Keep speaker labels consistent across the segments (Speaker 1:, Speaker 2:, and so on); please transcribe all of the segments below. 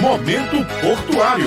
Speaker 1: Momento Portuário.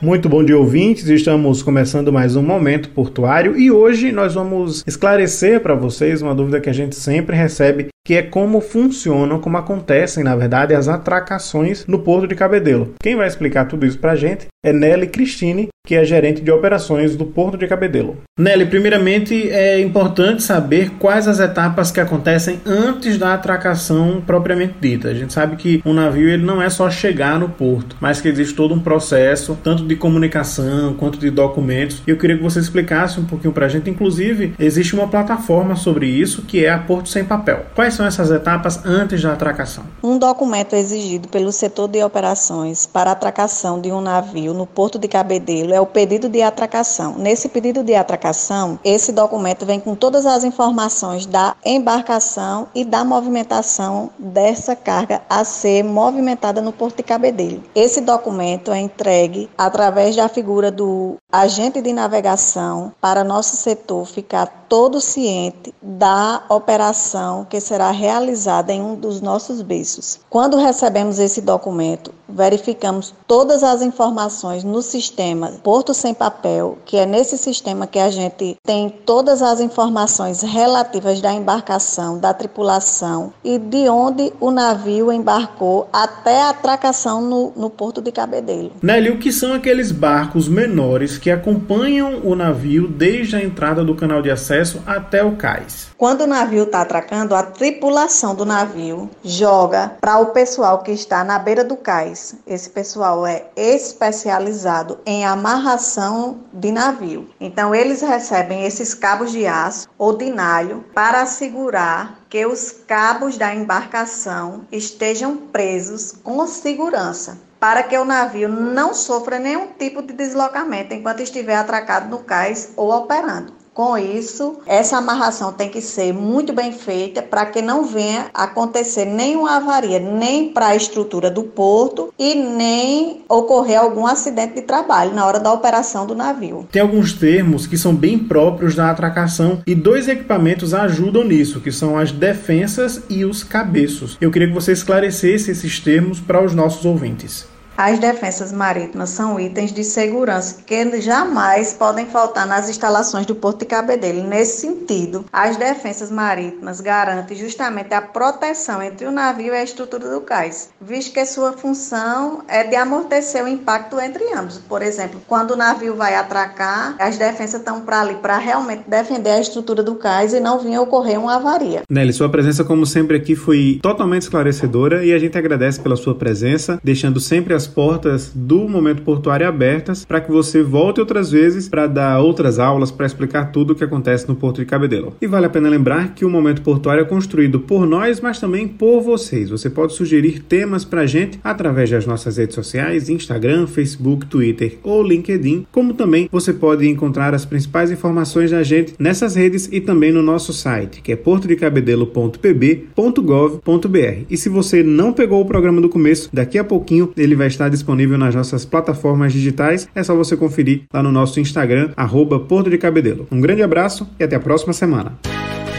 Speaker 2: Muito bom dia, ouvintes. Estamos começando mais um Momento Portuário e hoje nós vamos esclarecer para vocês uma dúvida que a gente sempre recebe, que é como funcionam, como acontecem, na verdade, as atracações no Porto de Cabedelo. Quem vai explicar tudo isso para a gente é Nelly Cristine, que é gerente de operações do Porto de Cabedelo. Nelly, primeiramente é importante saber quais as etapas que acontecem antes da atracação propriamente dita. A gente sabe que um navio ele não é só chegar no porto, mas que existe todo um processo, tanto de comunicação quanto de documentos. E eu queria que você explicasse um pouquinho para a gente. Inclusive, existe uma plataforma sobre isso que é a Porto Sem Papel. Quais são essas etapas antes da atracação?
Speaker 3: Um documento exigido pelo setor de operações para a atracação de um navio no Porto de Cabedelo é o pedido de atracação. Nesse pedido de atracação, esse documento vem com todas as informações da embarcação e da movimentação dessa carga a ser movimentada no Porto de Cabedelo. Esse documento é entregue através da figura do agente de navegação para nosso setor ficar todo ciente da operação que será realizada em um dos nossos berços. Quando recebemos esse documento, verificamos todas as informações no sistema Porto Sem Papel, que é nesse sistema que a gente tem todas as informações relativas da embarcação, da tripulação e de onde o navio embarcou até a atracação no, no Porto de Cabedelo.
Speaker 2: Nelly, o que são aqueles barcos menores que acompanham o navio desde a entrada do canal de acesso até o cais?
Speaker 3: Quando o navio está atracando, a tripulação do navio joga para o pessoal que está na beira do cais. Esse pessoal é especializado em amarração de navio. Então, eles recebem esses cabos de aço ou de nalho para assegurar que os cabos da embarcação estejam presos com segurança para que o navio não sofra nenhum tipo de deslocamento enquanto estiver atracado no cais ou operando. Com isso, essa amarração tem que ser muito bem feita para que não venha acontecer nenhuma avaria, nem para a estrutura do porto e nem ocorrer algum acidente de trabalho na hora da operação do navio.
Speaker 2: Tem alguns termos que são bem próprios da atracação e dois equipamentos ajudam nisso, que são as defensas e os cabeços. Eu queria que você esclarecesse esses termos para os nossos ouvintes.
Speaker 3: As defensas marítimas são itens de segurança que jamais podem faltar nas instalações do Porto de Cabedelo. Nesse sentido, as defensas marítimas garantem justamente a proteção entre o navio e a estrutura do cais, visto que sua função é de amortecer o impacto entre ambos. Por exemplo, quando o navio vai atracar, as defensas estão para ali para realmente defender a estrutura do cais e não vir ocorrer uma avaria.
Speaker 2: Nelly, sua presença, como sempre, aqui foi totalmente esclarecedora e a gente agradece pela sua presença, deixando sempre as as portas do Momento Portuário abertas para que você volte outras vezes para dar outras aulas, para explicar tudo o que acontece no Porto de Cabedelo. E vale a pena lembrar que o Momento Portuário é construído por nós, mas também por vocês. Você pode sugerir temas para a gente através das nossas redes sociais, Instagram, Facebook, Twitter ou LinkedIn, como também você pode encontrar as principais informações da gente nessas redes e também no nosso site, que é portodecabedelo.pb.gov.br. E se você não pegou o programa do começo, daqui a pouquinho ele vai está disponível nas nossas plataformas digitais. É só você conferir lá no nosso Instagram, arroba Porto de Cabedelo. Um grande abraço e até a próxima semana.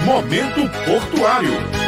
Speaker 1: Momento Portuário.